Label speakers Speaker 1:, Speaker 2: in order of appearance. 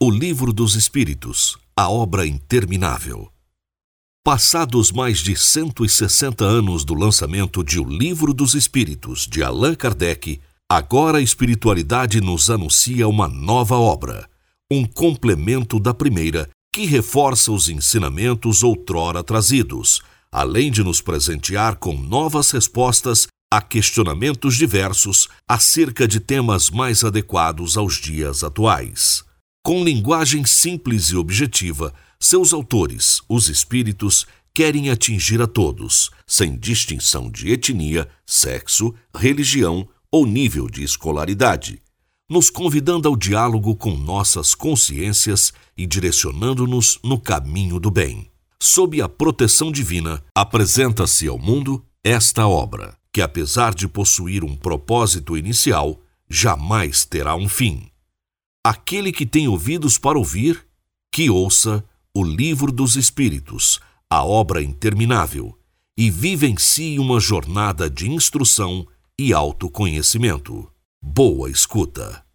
Speaker 1: O Livro dos Espíritos, a obra interminável. Passados mais de 160 anos do lançamento de O Livro dos Espíritos, de Allan Kardec, agora a espiritualidade nos anuncia uma nova obra, um complemento da primeira que reforça os ensinamentos outrora trazidos, além de nos presentear com novas respostas a questionamentos diversos acerca de temas mais adequados aos dias atuais. Com linguagem simples e objetiva, seus autores, os espíritos, querem atingir a todos, sem distinção de etnia, sexo, religião ou nível de escolaridade, nos convidando ao diálogo com nossas consciências e direcionando-nos no caminho do bem. Sob a proteção divina, apresenta-se ao mundo esta obra, que apesar de possuir um propósito inicial, jamais terá um fim. Aquele que tem ouvidos para ouvir, que ouça o Livro dos Espíritos, a obra interminável, e vivencie uma jornada de instrução e autoconhecimento. Boa escuta.